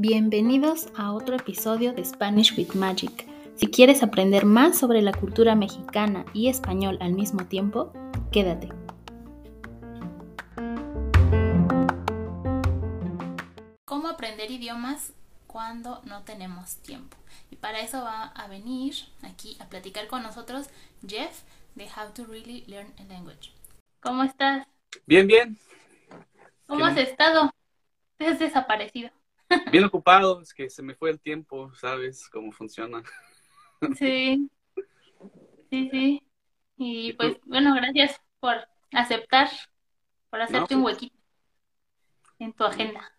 Bienvenidos a otro episodio de Spanish with Magic. Si quieres aprender más sobre la cultura mexicana y español al mismo tiempo, quédate. ¿Cómo aprender idiomas cuando no tenemos tiempo? Y para eso va a venir aquí a platicar con nosotros Jeff de How to Really Learn a Language. ¿Cómo estás? Bien, bien. ¿Cómo has estado? Te has desaparecido. Bien ocupado, es que se me fue el tiempo, ¿sabes cómo funciona? Sí, sí, sí. Y pues, bueno, gracias por aceptar, por hacerte un pues. huequito en tu agenda.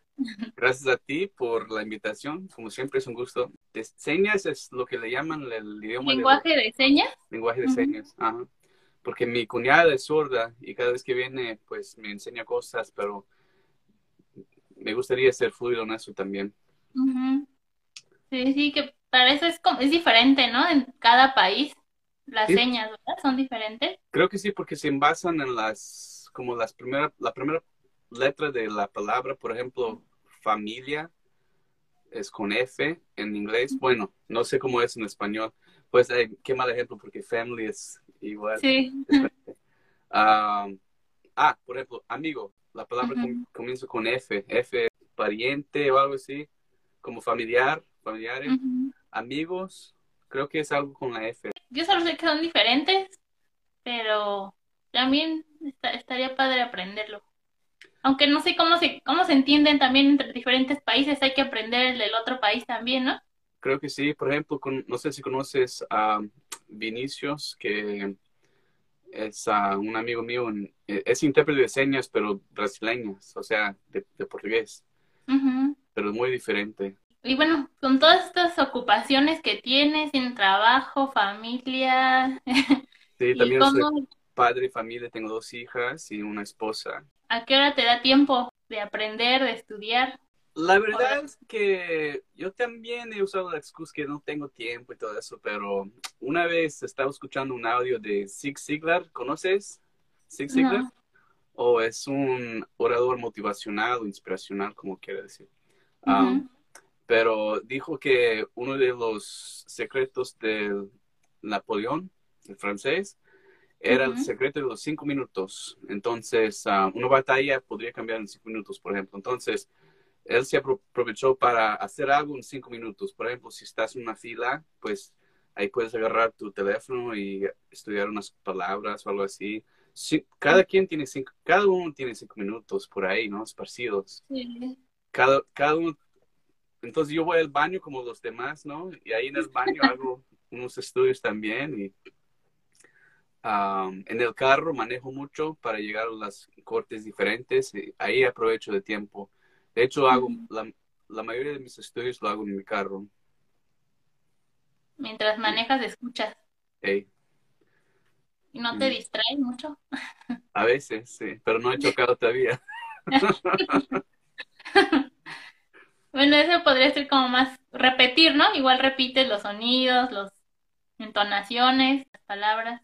Gracias a ti por la invitación, como siempre es un gusto. De señas es lo que le llaman el idioma. ¿Lenguaje de señas? Lenguaje de señas, ajá. Porque mi cuñada es sorda y cada vez que viene, pues me enseña cosas, pero me gustaría ser fluido en eso también. Sí, sí, que para eso es como, es diferente, ¿no? En cada país las Sí. señas, ¿verdad? Son diferentes. Creo que sí, porque se envasan en las, como las primeras, la primera letra de la palabra, por ejemplo, familia es con F en inglés. Bueno, no sé cómo es en español. Pues eh, qué mal ejemplo, porque family es igual. Sí. Ah, ah, por ejemplo, amigo. La palabra Ujú. com- comienza con F. F, pariente o algo así, como familiar, familiares, Ujú. amigos. Creo que es algo con la F. Yo solo sé que son diferentes, pero también está- estaría padre aprenderlo. Aunque no sé cómo se, cómo se entienden también entre diferentes países, hay que aprender el del otro país también, ¿no? Creo que sí. Por ejemplo, con- no sé si conoces a Vinicius, que es ah, un amigo mío, eh, es intérprete de señas, pero brasileñas, o sea, de, de portugués, pero muy diferente. Y bueno, con todas estas ocupaciones que tienes, en trabajo, familia, Sí, y también soy padre, familia, tengo dos hijas y una esposa. ¿a qué hora te da tiempo de aprender, de estudiar? La verdad es que yo también he usado la excusa que no tengo tiempo y todo eso, pero una vez estaba escuchando un audio de Zig Ziglar, ¿conoces? Zig Ziglar. No. O es un orador motivacional inspiracional, como quiera decir. Um, Ujú. pero dijo que uno de los secretos del Napoleón, el francés, era el Ujú. secreto de los cinco minutos. Entonces, ah, una batalla podría cambiar en cinco minutos, por ejemplo. Entonces, él se apro- aprovechó para hacer algo en cinco minutos. Por ejemplo, si estás en una fila, pues ahí puedes agarrar tu teléfono y estudiar unas palabras o algo así. Sí, cada quien tiene cinco, cada uno tiene cinco minutos por ahí, ¿no? Esparcidos. Sí. Cada, cada uno. Entonces yo voy al baño como los demás, ¿no? Y ahí en el baño hago unos estudios también y um, en el carro manejo mucho para llegar a las cortes diferentes y ahí aprovecho de tiempo. De hecho, hago Ujú. la, la mayoría de mis estudios lo hago en mi carro. Mientras manejas, escuchas Hey, y no te Mm. distraes mucho. a veces, sí, pero no he chocado todavía. Bueno, eso podría ser como más repetir, ¿no? Igual repites los sonidos, las entonaciones, las palabras.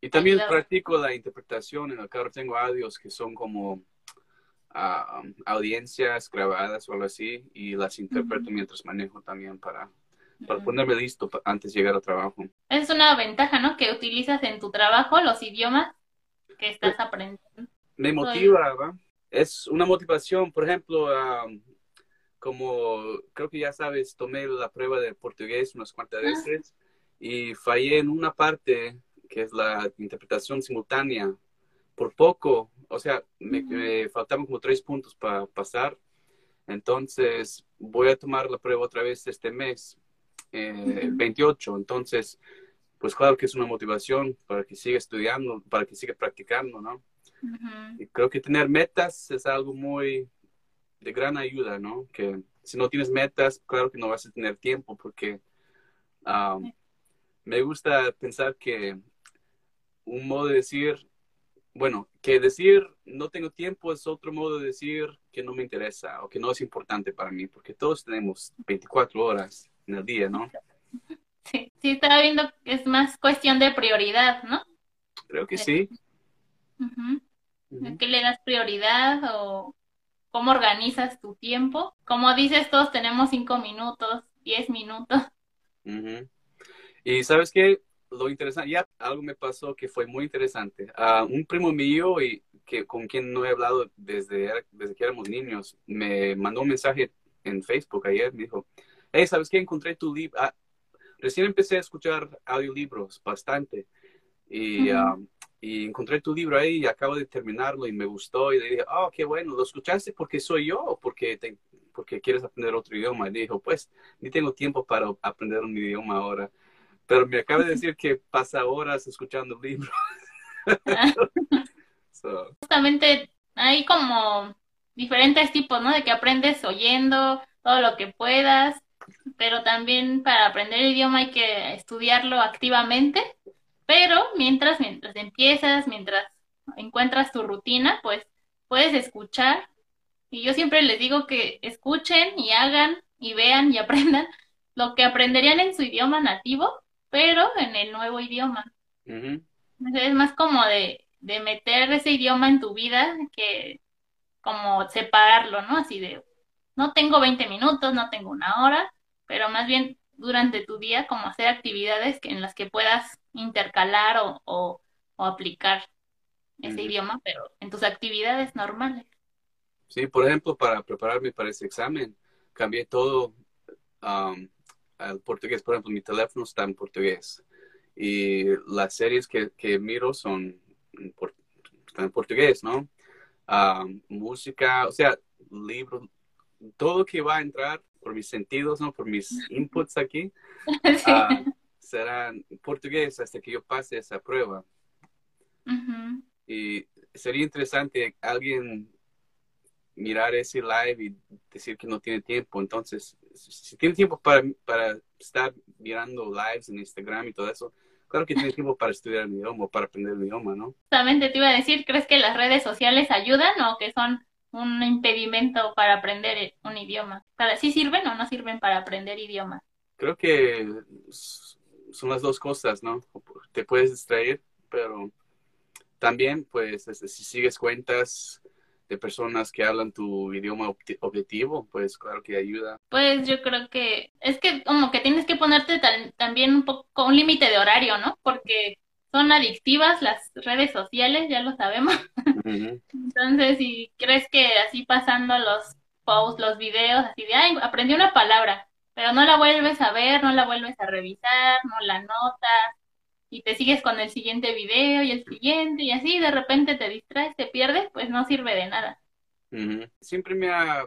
Y también practico la interpretación en el carro. Tengo audios que son como ah, audiencias grabadas o algo así y las interpreto mientras manejo también para, para Ujú. ponerme listo antes de llegar al trabajo. Es una ventaja, ¿no? Que utilizas en tu trabajo los idiomas que estás aprendiendo. Me motiva, ¿va? Es una motivación, por ejemplo, ah, como creo que ya sabes, tomé la prueba de portugués unas cuantas Ah. veces y fallé en una parte que es la interpretación simultánea. Por poco, o sea, me, faltaban como tres puntos para pasar. Entonces, voy a tomar la prueba otra vez este mes, eh, el Ujú. 28. Entonces, pues claro que es una motivación para que siga estudiando, para que siga practicando, ¿no? Y creo que tener metas es algo muy de gran ayuda, ¿no? Que si no tienes metas, claro que no vas a tener tiempo porque ah, me gusta pensar que un modo de decir, bueno, que decir no tengo tiempo es otro modo de decir que no me interesa o que no es importante para mí, porque todos tenemos 24 horas en el día, ¿no? Sí, sí, estaba viendo que es más cuestión de prioridad, ¿no? Creo que sí. Ujú. Ujú. ¿A qué le das prioridad o cómo organizas tu tiempo. Como dices, todos tenemos cinco minutos, diez minutos. Y sabes qué, lo interesante, ya algo me pasó que fue muy interesante. Uh, un primo mío y que con quien no he hablado desde, desde que éramos niños, me mandó un mensaje en Facebook ayer, me dijo, hey, ¿sabes qué? Encontré tu libro. Ah, recién empecé a escuchar audiolibros bastante y, um, y, encontré tu libro ahí y acabo de terminarlo y me gustó y le dije, oh, qué bueno, ¿lo escuchaste porque soy yo o porque, te, porque quieres aprender otro idioma? Y le dijo, pues, ni tengo tiempo para aprender un idioma ahora. Pero me acaba de decir que pasa horas escuchando el libro. Justamente hay como diferentes tipos, ¿no? De que aprendes oyendo todo lo que puedas, pero también para aprender el idioma hay que estudiarlo activamente, pero mientras, mientras empiezas, mientras encuentras tu rutina, pues puedes escuchar. Y yo siempre les digo que escuchen y hagan y vean y aprendan lo que aprenderían en su idioma nativo, pero en el nuevo idioma. Es más como de, de meter ese idioma en tu vida que como separarlo, ¿no? Así de, no tengo 20 minutos, no tengo una hora, pero más bien durante tu día como hacer actividades que, en las que puedas intercalar o, o, aplicar ese idioma, pero en tus actividades normales. Sí, por ejemplo, para prepararme para ese examen, cambié todo al portugués. Por ejemplo, mi teléfono está en portugués y las series que, que miro son en, están en portugués, ¿no? música, o sea, libros, todo que va a entrar por mis sentidos, ¿no? Por mis inputs aquí, uh, será en portugués hasta que yo pase esa prueba. Y sería interesante alguien mirar ese live y decir que no tiene tiempo. Entonces, si tiene tiempo para, para estar mirando lives en Instagram y todo eso, claro que tiene tiempo para estudiar el idioma, para aprender el idioma, ¿no? Justamente te iba a decir, ¿crees que las redes sociales ayudan o que son un impedimento para aprender un idioma? ¿Para sí sirven o no sirven para aprender idioma? Creo que son las dos cosas, ¿no? Te puedes distraer, pero también, pues, este, si sigues cuentas de personas que hablan tu idioma objetivo, pues claro que ayuda. Pues yo creo que es que como que tienes que ponerte también un poco un límite de horario, ¿no? Porque son adictivas las redes sociales, ya lo sabemos. Entonces, si crees que así pasando los posts, los videos, así de, ay, aprendí una palabra, pero no la vuelves a ver, no la vuelves a revisar, no la notas, y te sigues con el siguiente video y el siguiente y así de repente te distraes, te pierdes, pues no sirve de nada. Siempre me ha,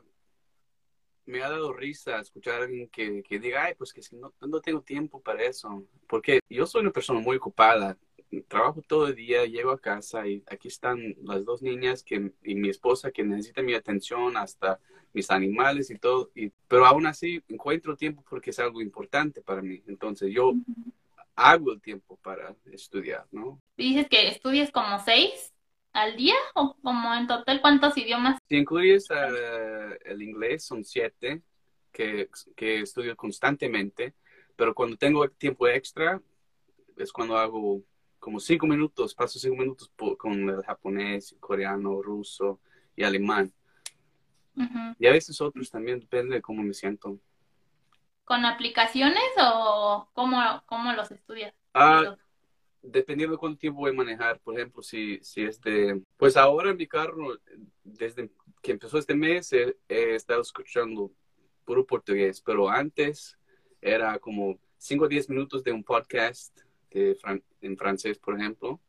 me ha dado risa escuchar a alguien que, que diga, ay, pues que no, no tengo tiempo para eso, porque yo soy una persona muy ocupada, trabajo todo el día, llego a casa y aquí están las dos niñas que, y mi esposa que necesita mi atención, hasta mis animales y todo, y, pero aún así encuentro tiempo porque es algo importante para mí. Entonces yo hago el tiempo para estudiar, ¿no? Dices que estudias como seis al día o como en total cuántos idiomas? Si incluyes uh, el inglés son siete que, que estudio constantemente, pero cuando tengo tiempo extra es cuando hago como cinco minutos, paso cinco minutos con el japonés, coreano, ruso y alemán. Y a veces otros también, depende de cómo me siento con aplicaciones o cómo, cómo los estudias? Ah, dependiendo de cuánto tiempo voy a manejar. Por ejemplo, si, si es de... Pues ahora en mi carro, desde que empezó este mes, he, estado escuchando puro portugués, pero antes era como 5 o 10 minutos de un podcast de en francés, por ejemplo.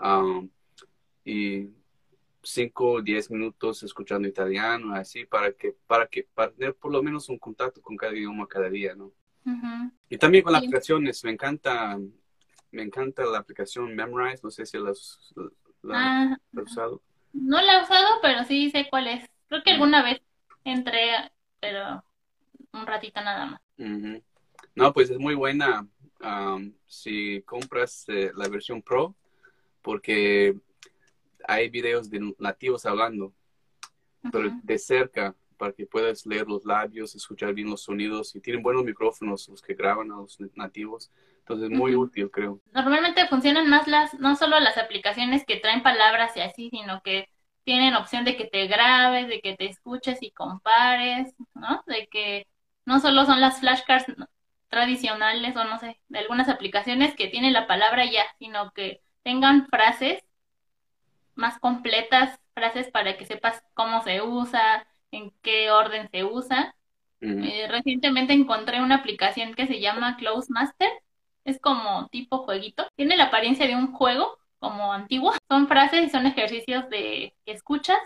Um, y 5 o 10 minutos escuchando italiano, así, para que, para que, para tener por lo menos un contacto con cada idioma cada día, ¿no? Y también con las aplicaciones, me encanta, me encanta la aplicación Memrise, no sé si la, ah, has usado. No la he usado, pero sí sé cuál es. Creo que alguna vez entré, pero un ratito nada más. No, pues es muy buena um, si compras eh, la versión Pro, porque hay videos de nativos hablando, pero de cerca, para que puedas leer los labios, escuchar bien los sonidos y tienen buenos micrófonos los que graban a los nativos. Entonces, muy útil, creo. Normalmente funcionan más las, no solo las aplicaciones que traen palabras y así, sino que tienen opción de que te grabes, de que te escuches y compares, ¿no? De que no solo son las flashcards tradicionales o no sé, de algunas aplicaciones que tienen la palabra ya, sino que tengan frases más completas, frases para que sepas cómo se usa, en qué orden se usa. Eh, recientemente encontré una aplicación que se llama Close Master. Es como tipo jueguito. Tiene la apariencia de un juego, como antiguo. Son frases y son ejercicios de escuchas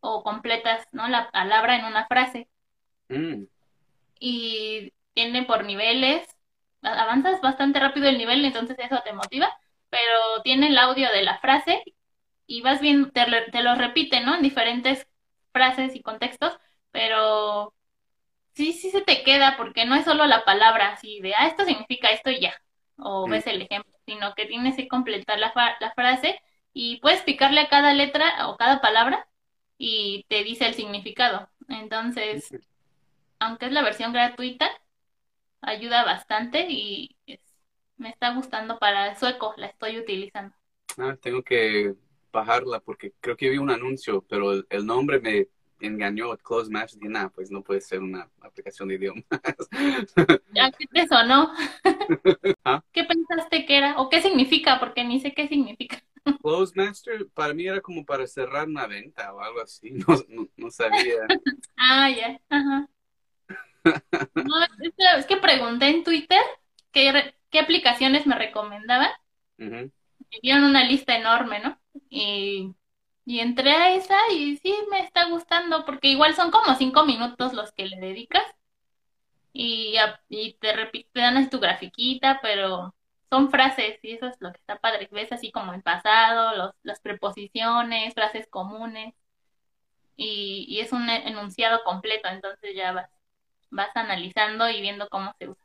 o completas, ¿no? La palabra en una frase. Mm. Y tiene por niveles. Avanzas bastante rápido el nivel, entonces eso te motiva. Pero tiene el audio de la frase y vas viendo, te, te lo repite, ¿no? En diferentes frases y contextos, pero sí, sí se te queda porque no es solo la palabra así de, ah, esto significa esto y ya, o ves el ejemplo, sino que tienes que completar la, la frase y puedes picarle a cada letra o cada palabra y te dice el significado. Entonces, aunque es la versión gratuita, ayuda bastante y me está gustando para el sueco, la estoy utilizando. Ah, tengo que bajarla porque creo que vi un anuncio, pero el, nombre me engañó, Close Match, y nada, pues no puede ser una aplicación de idiomas. ¿Ya qué te sonó? ¿Ah? ¿Qué pensaste que era? ¿O qué significa? Porque ni sé qué significa. Close Master para mí era como para cerrar una venta o algo así, no, no, sabía. ah, ya, ajá. No, es, que, pregunté en Twitter qué, qué aplicaciones me recomendaban. Me dieron una lista enorme, ¿no? Y, entré a esa y sí me está gustando porque igual son como cinco minutos los que le dedicas y, y te, te dan tu grafiquita, pero son frases y eso es lo que está padre. Ves así como el pasado, los, las preposiciones, frases comunes y, y es un enunciado completo, entonces ya vas, vas analizando y viendo cómo se usa.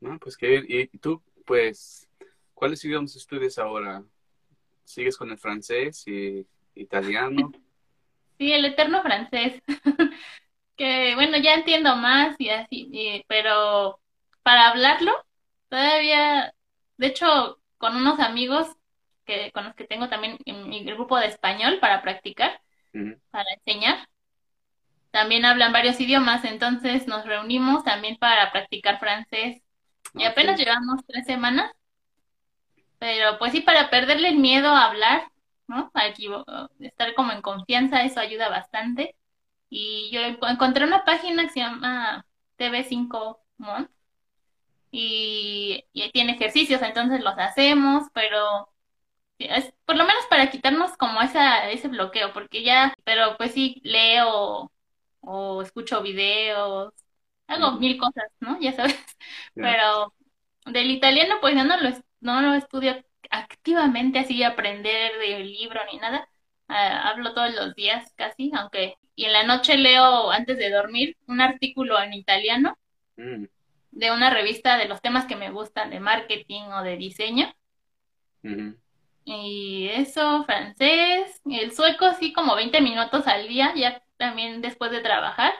No, pues qué bien. ¿Y tú, pues, cuáles idiomas estudias ahora? ¿Sigues con el francés y italiano? Sí, el eterno francés. que bueno, ya entiendo más y así, pero para hablarlo, todavía, de hecho, con unos amigos que con los que tengo también en mi grupo de español para practicar, para enseñar, también hablan varios idiomas, entonces nos reunimos también para practicar francés. Y apenas llevamos tres semanas pero pues sí, para perderle el miedo a hablar, ¿no? Estar como en confianza, eso ayuda bastante. Y yo encontré una página que se llama TV5 Mont y, tiene ejercicios, entonces los hacemos, pero es por lo menos para quitarnos como esa, ese bloqueo, porque ya, pero pues sí, leo o escucho videos, hago mil cosas, ¿no? Ya sabes, pero del italiano pues ya no lo, no lo estudio activamente así aprender del libro ni nada. Ah, hablo todos los días casi, aunque y en la noche leo antes de dormir un artículo en italiano mm. de una revista de los temas que me gustan de marketing o de diseño. Y eso, francés, el sueco sí como 20 minutos al día, ya también después de trabajar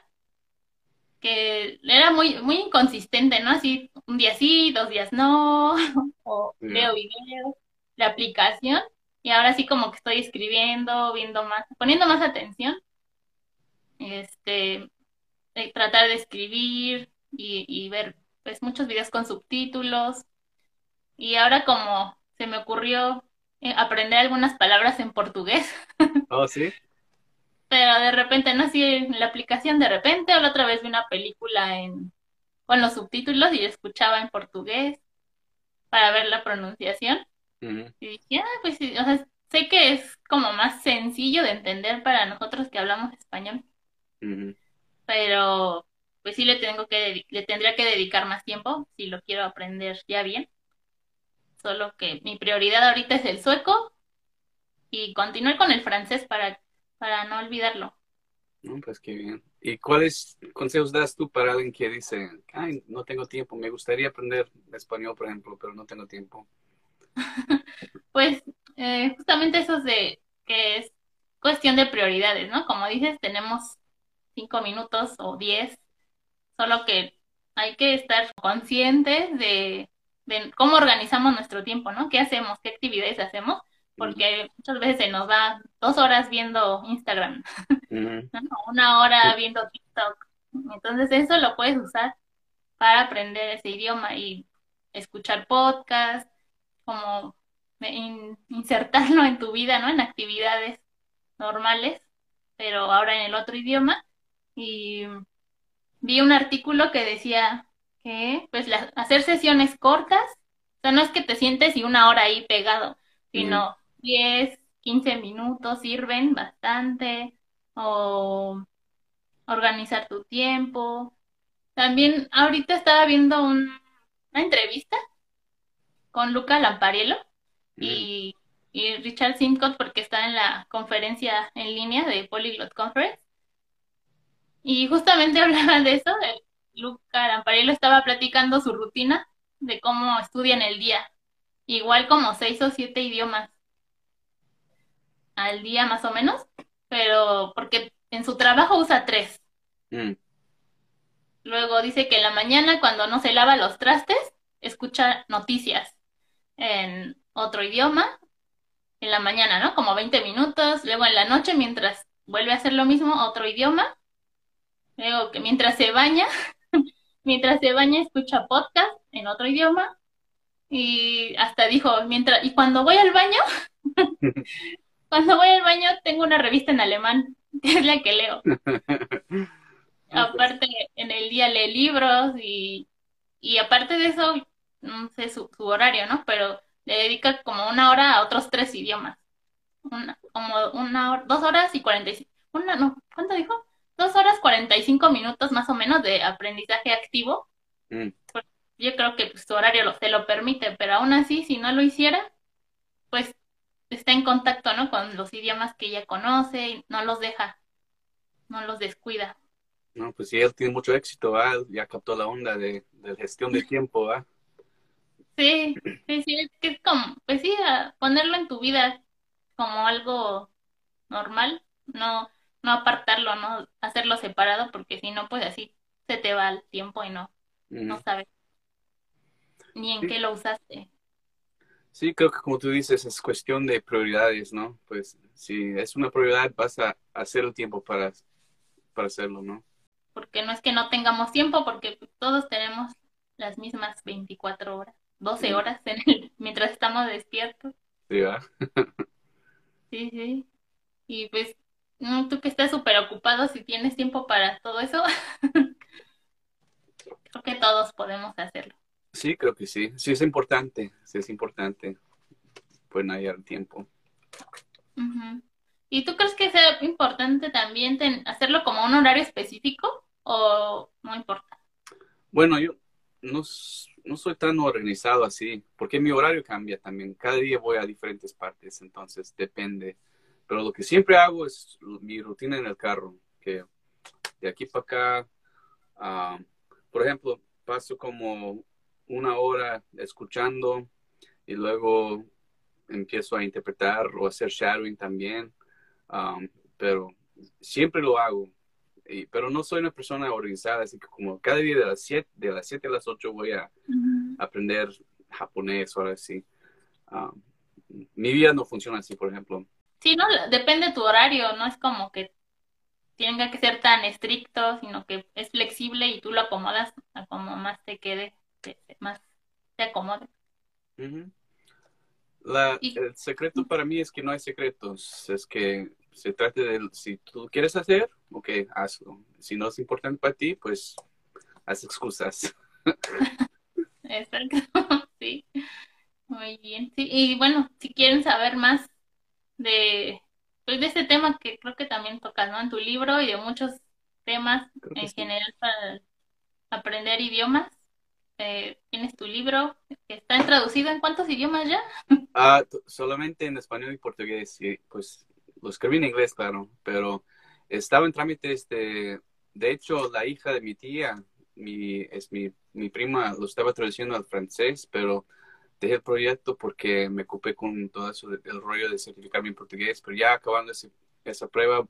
que era muy, muy inconsistente, ¿no? Así, un día sí, dos días no, o veo videos, la aplicación, y ahora sí como que estoy escribiendo, viendo más, poniendo más atención, este, eh, tratar de escribir y, y ver, pues, muchos videos con subtítulos, y ahora como se me ocurrió eh, aprender algunas palabras en portugués. Oh, sí pero de repente no así en la aplicación de repente o la otra vez vi una película en con los subtítulos y escuchaba en portugués para ver la pronunciación. Y dije ah pues sí, o sea sé que es como más sencillo de entender para nosotros que hablamos español pero pues sí le tengo que le tendría que dedicar más tiempo si lo quiero aprender ya bien. Solo que mi prioridad ahorita es el sueco y continuar con el francés para para no olvidarlo. No, pues qué bien. ¿Y cuáles consejos das tú para alguien que dice, ay, no tengo tiempo, me gustaría aprender español, por ejemplo, pero no tengo tiempo? pues eh, justamente eso es de que es cuestión de prioridades, ¿no? Como dices, tenemos cinco minutos o diez, solo que hay que estar conscientes de, de cómo organizamos nuestro tiempo, ¿no? ¿Qué hacemos? ¿Qué actividades hacemos? Porque muchas veces se nos va dos horas viendo Instagram, una hora viendo TikTok. Entonces eso lo puedes usar para aprender ese idioma y escuchar podcast, como insertarlo en tu vida, ¿no? En actividades normales, pero ahora en el otro idioma. Y vi un artículo que decía que, pues, hacer sesiones cortas, o sea, no es que te sientes y una hora ahí pegado, sino 10, 15 minutos sirven bastante, o organizar tu tiempo. También ahorita estaba viendo una entrevista con Luca Lampariello y, y, Richard Simcott porque está en la conferencia en línea de Polyglot Conference. Y justamente hablaba de eso, Luca Lampariello estaba platicando su rutina de cómo estudia en el día, igual como seis o siete idiomas al día más o menos, pero porque en su trabajo usa tres. Mm. Luego dice que en la mañana cuando no se lava los trastes, escucha noticias en otro idioma, en la mañana, ¿no? Como 20 minutos, luego en la noche mientras vuelve a hacer lo mismo, otro idioma, luego que mientras se baña, mientras se baña escucha podcast en otro idioma, y hasta dijo, mientras, y cuando voy al baño, cuando voy al baño tengo una revista en alemán, que es la que leo. aparte, en el día lee libros y, y aparte de eso, no sé su, su, horario, ¿no? Pero le dedica como una hora a otros tres idiomas. Una, como una hora, dos horas y cuarenta y cinco, una, no, ¿cuánto dijo? Dos horas cuarenta y cinco minutos más o menos de aprendizaje activo. Mm. Yo creo que pues, su horario lo, se lo permite, pero aún así, si no lo hiciera, pues está en contacto, ¿no? Con los idiomas que ella conoce y no los deja, no los descuida. No, pues sí, él tiene mucho éxito, ya captó la onda de, gestión de tiempo, ¿va? Sí, sí, sí, es que es como, pues sí, ponerlo en tu vida como algo normal, no, no apartarlo, no hacerlo separado, porque si no, pues así se te va el tiempo y no, no sabes ni en qué lo usaste. Sí, creo que como tú dices, es cuestión de prioridades, ¿no? Pues si es una prioridad, vas a hacer el tiempo para, para hacerlo, ¿no? Porque no es que no tengamos tiempo, porque todos tenemos las mismas 24 horas, 12 horas mientras estamos despiertos. Sí, ¿va? sí, sí. Y pues, tú que estás súper ocupado, si tienes tiempo para todo eso, creo que todos podemos hacerlo. Sí, creo que sí. Sí es importante, sí es importante. Pueden hallar tiempo. ¿Y tú crees que sea importante también hacerlo como un horario específico o no importa? Bueno, yo no, no soy tan organizado así, porque mi horario cambia también. Cada día voy a diferentes partes, entonces depende. Pero lo que siempre hago es mi rutina en el carro, que de aquí para acá, ah, por ejemplo, paso como una hora escuchando y luego empiezo a interpretar o hacer shadowing también, um, pero siempre lo hago. Y, pero no soy una persona organizada, así que como cada día de las 7 de las siete a las 8 voy a aprender japonés o algo así. Um, mi vida no funciona así, por ejemplo. Sí, no, depende de tu horario, no es como que tenga que ser tan estricto, sino que es flexible y tú lo acomodas a como más te quede más se acomode. La, el secreto para mí es que no hay secretos, es que se trata de, si tú quieres hacer, ok, hazlo. Si no es importante para ti, pues haz excusas. Exacto, sí. Muy bien. Sí, y bueno, si quieren saber más de, pues de este tema que creo que también tocas, ¿no? En tu libro y de muchos temas en general para aprender idiomas, eh, tienes tu libro está traducido en cuántos idiomas ya? Ah, solamente en español y portugués, y pues lo escribí en inglés, claro, pero estaba en trámite, este, de hecho, la hija de mi tía, mi, es mi, mi prima, lo estaba traduciendo al francés, pero dejé el proyecto porque me ocupé con todo eso, el rollo de certificarme en portugués, pero ya acabando esa prueba,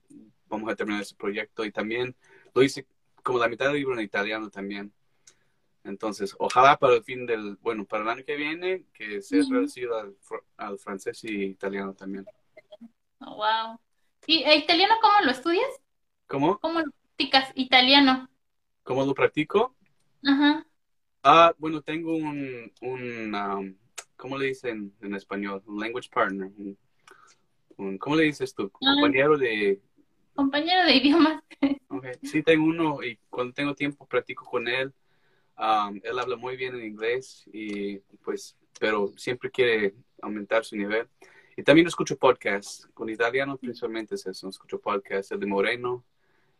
vamos a terminar ese proyecto y también lo hice como la mitad del libro en italiano también. Entonces, ojalá para el fin del, bueno, para el año que viene, que sea traducido al, fr- al francés y italiano también. Oh, wow. ¿Y e italiano cómo lo estudias? ¿Cómo? ¿Cómo lo practicas? Italiano. ¿Cómo lo practico? Ajá. Ah, bueno, tengo un, un um, ¿cómo le dicen en español? Un language partner. Un, un- ¿cómo le dices tú? Ah. Compañero de... Compañero de idiomas. ok. Sí, tengo uno y cuando tengo tiempo practico con él. Um, él habla muy bien en inglés y pues, pero siempre quiere aumentar su nivel. Y también escucho podcasts. Con italiano principalmente es eso. Escucho podcasts, el de Moreno.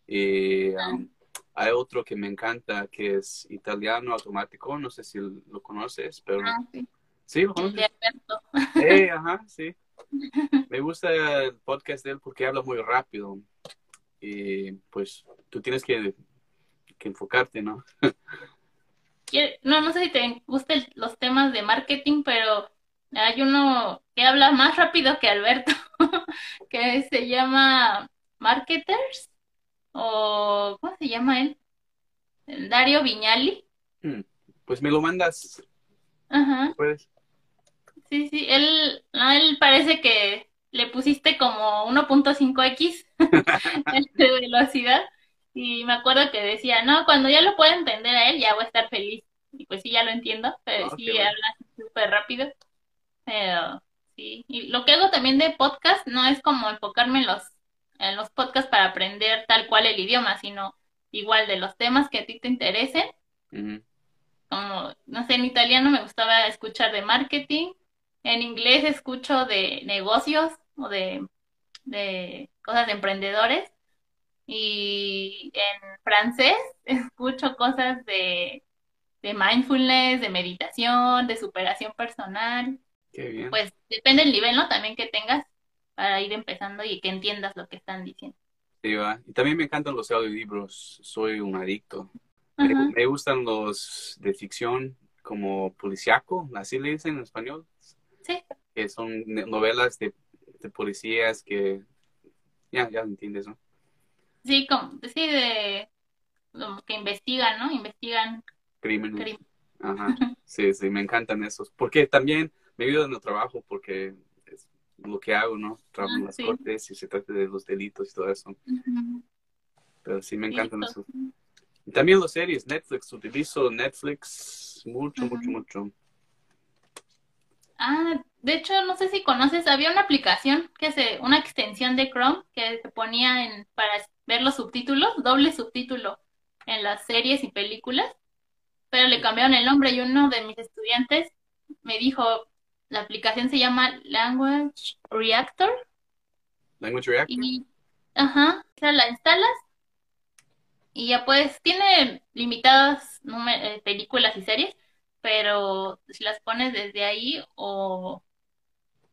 Y um, hay otro que me encanta que es italiano automático. No sé si lo conoces, pero... Ah, sí. Sí, lo conoces. de Alberto. Eh, ajá, sí. Me gusta el podcast de él porque habla muy rápido. Y pues tú tienes que, que enfocarte, ¿no? No, no sé si te gustan los temas de marketing, pero hay uno que habla más rápido que Alberto, que se llama Marketers, o ¿cómo se llama él? Dario Viñali. Pues me lo mandas, Ajá. pues. Sí, sí, él, a él parece que le pusiste como 1.5x de velocidad y me acuerdo que decía, no, cuando ya lo pueda entender a él ya voy a estar feliz. Y pues sí, ya lo entiendo, pero Ah, sí bueno. habla súper rápido. Pero sí, y lo que hago también de podcast no es como enfocarme en los, en los podcasts para aprender tal cual el idioma, sino igual de los temas que a ti te interesen como, no sé, en italiano me gustaba escuchar de marketing, en inglés escucho de negocios o de, de cosas de emprendedores y en francés escucho cosas de, de mindfulness, de meditación, de superación personal. Qué bien. Pues depende del nivel, ¿no? También que tengas para ir empezando y que entiendas lo que están diciendo. Sí, va. Y también me encantan los audiolibros. Soy un adicto. Me, gustan los de ficción como policiaco, así le dicen en español. Sí. Que son novelas de, de policías que... Ya, ya entiendes, ¿no? Sí, como, sí, de como que investigan, ¿no? Investigan Crímenes. crímenes. Ajá, sí, sí, me encantan esos. Porque también me ayuda en el trabajo, porque es lo que hago, ¿no? Trabajo en Ah, las sí. cortes y se trata de los delitos y todo eso. Pero sí, me encantan Listo. esos. Y también las series, Netflix, utilizo Netflix mucho, mucho, mucho. Ah, de hecho, no sé si conoces, había una aplicación que se, una extensión de Chrome que se ponía en para ver los subtítulos, doble subtítulo en las series y películas, pero le cambiaron el nombre y uno de mis estudiantes me dijo, la aplicación se llama Language Reactor Language Reactor. y, ajá, o sea, la instalas y ya pues tiene limitadas eh, películas y series, pero si las pones desde ahí o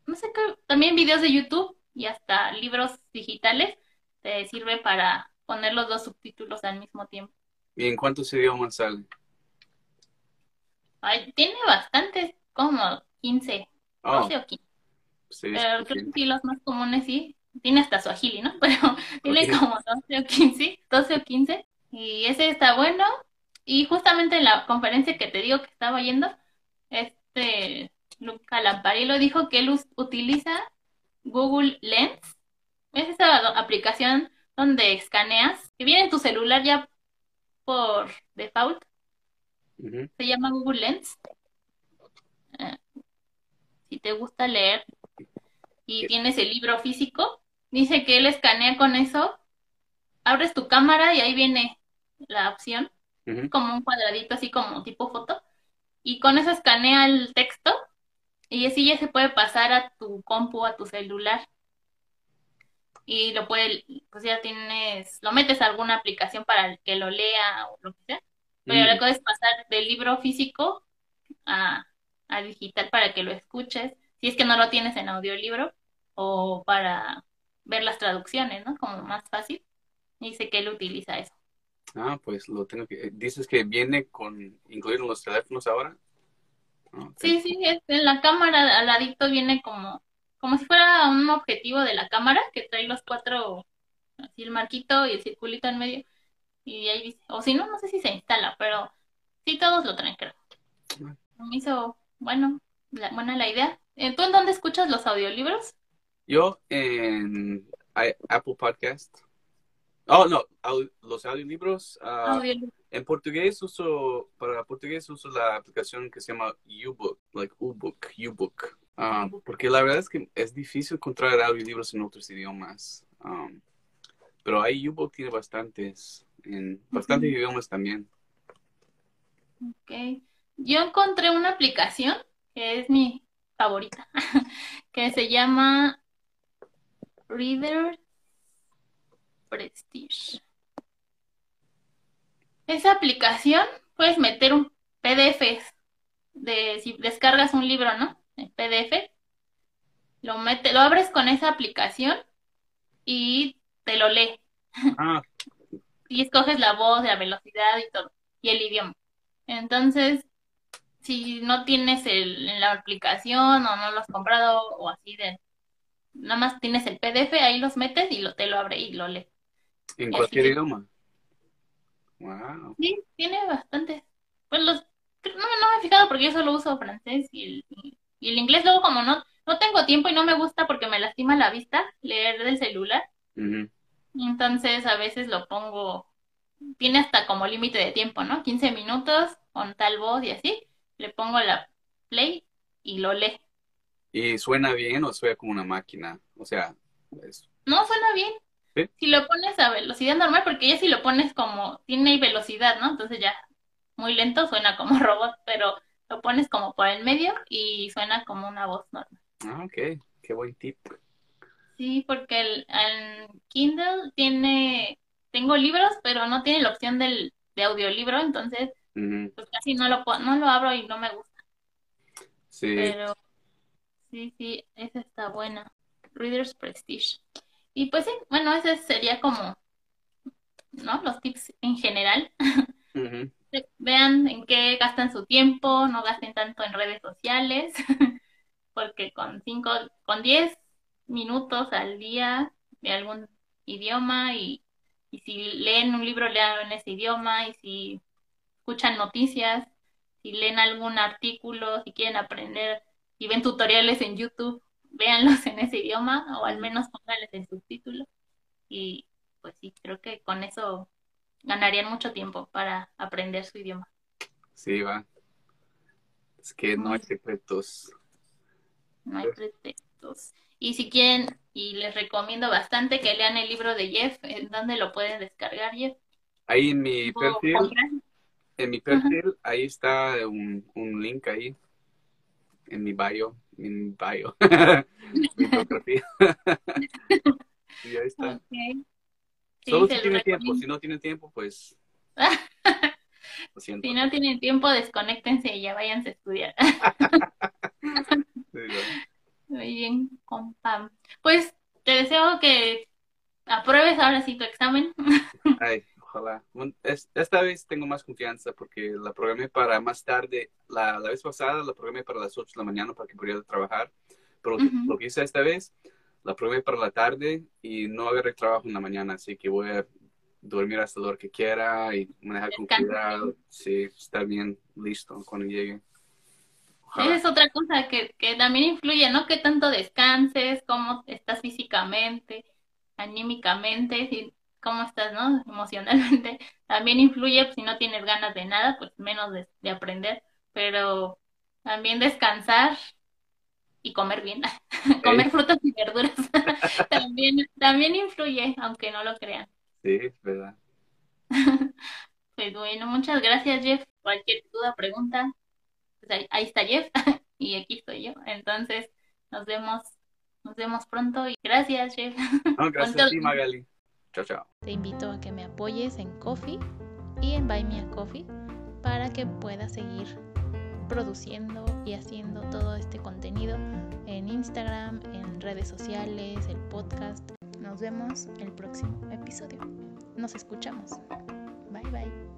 no sé qué, también videos de YouTube y hasta libros digitales te sirve para poner los dos subtítulos al mismo tiempo. ¿Y en cuántos idiomas sale? Ay, tiene bastantes, como 15, Oh, 12 o 15, sí, pero creo que los más comunes sí. Tiene hasta su agili, ¿no? Pero tiene como 12 o 15, 12 o 15. Y ese está bueno. Y justamente en la conferencia que te digo que estaba yendo, este Luca Lamparello dijo que él utiliza Google Lens. Es esa aplicación donde escaneas, que viene en tu celular ya por default. Se llama Google Lens. Eh, si te gusta leer y tienes el libro físico, dice que él escanea con eso, abres tu cámara y ahí viene la opción, como un cuadradito así como tipo foto, y con eso escanea el texto y así ya se puede pasar a tu compu, a tu celular. Y lo puede, pues ya tienes, lo metes a alguna aplicación para que lo lea o lo que sea. Pero Mm. le puedes pasar del libro físico a, a digital para que lo escuches, si es que no lo tienes en audiolibro, o para ver las traducciones, ¿no? Como más fácil. Dice que él utiliza eso. Ah, pues lo tengo que... Dices que viene con incluido en los teléfonos ahora. Ah. Sí, sí, es, en la cámara al ladito viene como, como si fuera un objetivo de la cámara que trae los cuatro, así el marquito y el circulito en medio. Y ahí dice, o si no, no sé si se instala, pero Sí, todos lo traen, creo. Me hizo, bueno, la, buena la idea. Eh, ¿Tú en dónde escuchas los audiolibros? Yo en Apple Podcast. Oh, no, los audiolibros. Uh, en portugués uso, para portugués uso la aplicación que se llama uBook, like uBook, uBook. Ah, porque la verdad es que es difícil encontrar audiolibros en otros idiomas. Um, pero ahí uBook tiene bastantes, en bastantes idiomas también. Ok. Yo encontré una aplicación que es mi favorita, que se llama Reader Prestige. Esa aplicación puedes meter un PDF de si descargas un libro, ¿no? En PDF. Lo mete, lo abres con esa aplicación y te lo lee. Ah. y escoges la voz, la velocidad y todo, y el idioma. Entonces, si no tienes el, la aplicación o no lo has comprado o así de nada más tienes el PDF, ahí los metes y lo, te lo abre y lo lee. ¿En cualquier idioma? Wow. Sí, tiene bastantes. Pues los, no, no me he fijado porque yo solo uso francés y el, y el inglés luego como no, no tengo tiempo y no me gusta porque me lastima la vista leer del celular. Entonces a veces lo pongo, tiene hasta como límite de tiempo, ¿no? 15 minutos con tal voz y así. Le pongo la play y lo lee. ¿Y suena bien o suena como una máquina? O sea, No, suena bien. Si lo pones a velocidad normal, porque ya si lo pones como, tiene velocidad, ¿no? Entonces ya muy lento suena como robot, pero lo pones como por el medio y suena como una voz normal. Ah, ok, qué buen tip. Sí, porque el, Kindle tiene, tengo libros, pero no tiene la opción del, de audiolibro, entonces pues casi no lo, no lo abro y no me gusta. Sí. Pero Sí, sí, esa está buena. Reader's Prestige. Y pues sí, bueno, ese sería como, ¿no? Los tips en general. Vean en qué gastan su tiempo, no gasten tanto en redes sociales, porque con cinco, con diez minutos al día de algún idioma y, y si leen un libro, lean en ese idioma y si escuchan noticias, si leen algún artículo, si quieren aprender y ven tutoriales en YouTube, véanlos en ese idioma o al menos pónganles el subtítulo. Y pues sí, creo que con eso ganarían mucho tiempo para aprender su idioma. Sí, va. Es que no hay secretos. No hay pretextos. Y si quieren, y les recomiendo bastante que lean el libro de Jeff, ¿en dónde lo pueden descargar, Jeff? Ahí en mi perfil, en mi perfil, ahí está un, un link ahí en mi bio, en mi bio, mi biografía. y ahí está. Solo si tiene tiempo, si no tiene tiempo, pues... Si no tienen tiempo, desconéctense y ya váyanse a estudiar. Muy bien, compa. Pues te deseo que apruebes ahora sí tu examen. Ay, ojalá. esta vez tengo más confianza porque la programé para más tarde. La, vez pasada la programé para las 8 de la mañana para que pudiera trabajar. Pero lo que hice esta vez, la programé para la tarde y no agarré trabajo en la mañana. Así que voy a dormir hasta lo que quiera y manejar con cuidado. Sí, estar bien listo cuando llegue. Esa es otra cosa que, que también influye, ¿no? Que tanto descanses, cómo estás físicamente, anímicamente. Si cómo estás, ¿no? Emocionalmente. También influye, pues, si no tienes ganas de nada, pues menos de, aprender, pero también descansar y comer bien, comer frutas y verduras también, también influye, aunque no lo crean. Sí, es verdad. pues bueno, muchas gracias Jeff. Cualquier duda, pregunta, pues ahí, está Jeff y aquí estoy yo. Entonces, nos vemos, nos vemos pronto y gracias Jeff. gracias a ti Magali. Te invito a que me apoyes en Coffee y en Buy Me a Coffee para que pueda seguir produciendo y haciendo todo este contenido en Instagram, en redes sociales, el podcast. Nos vemos el próximo episodio. Nos escuchamos. Bye bye.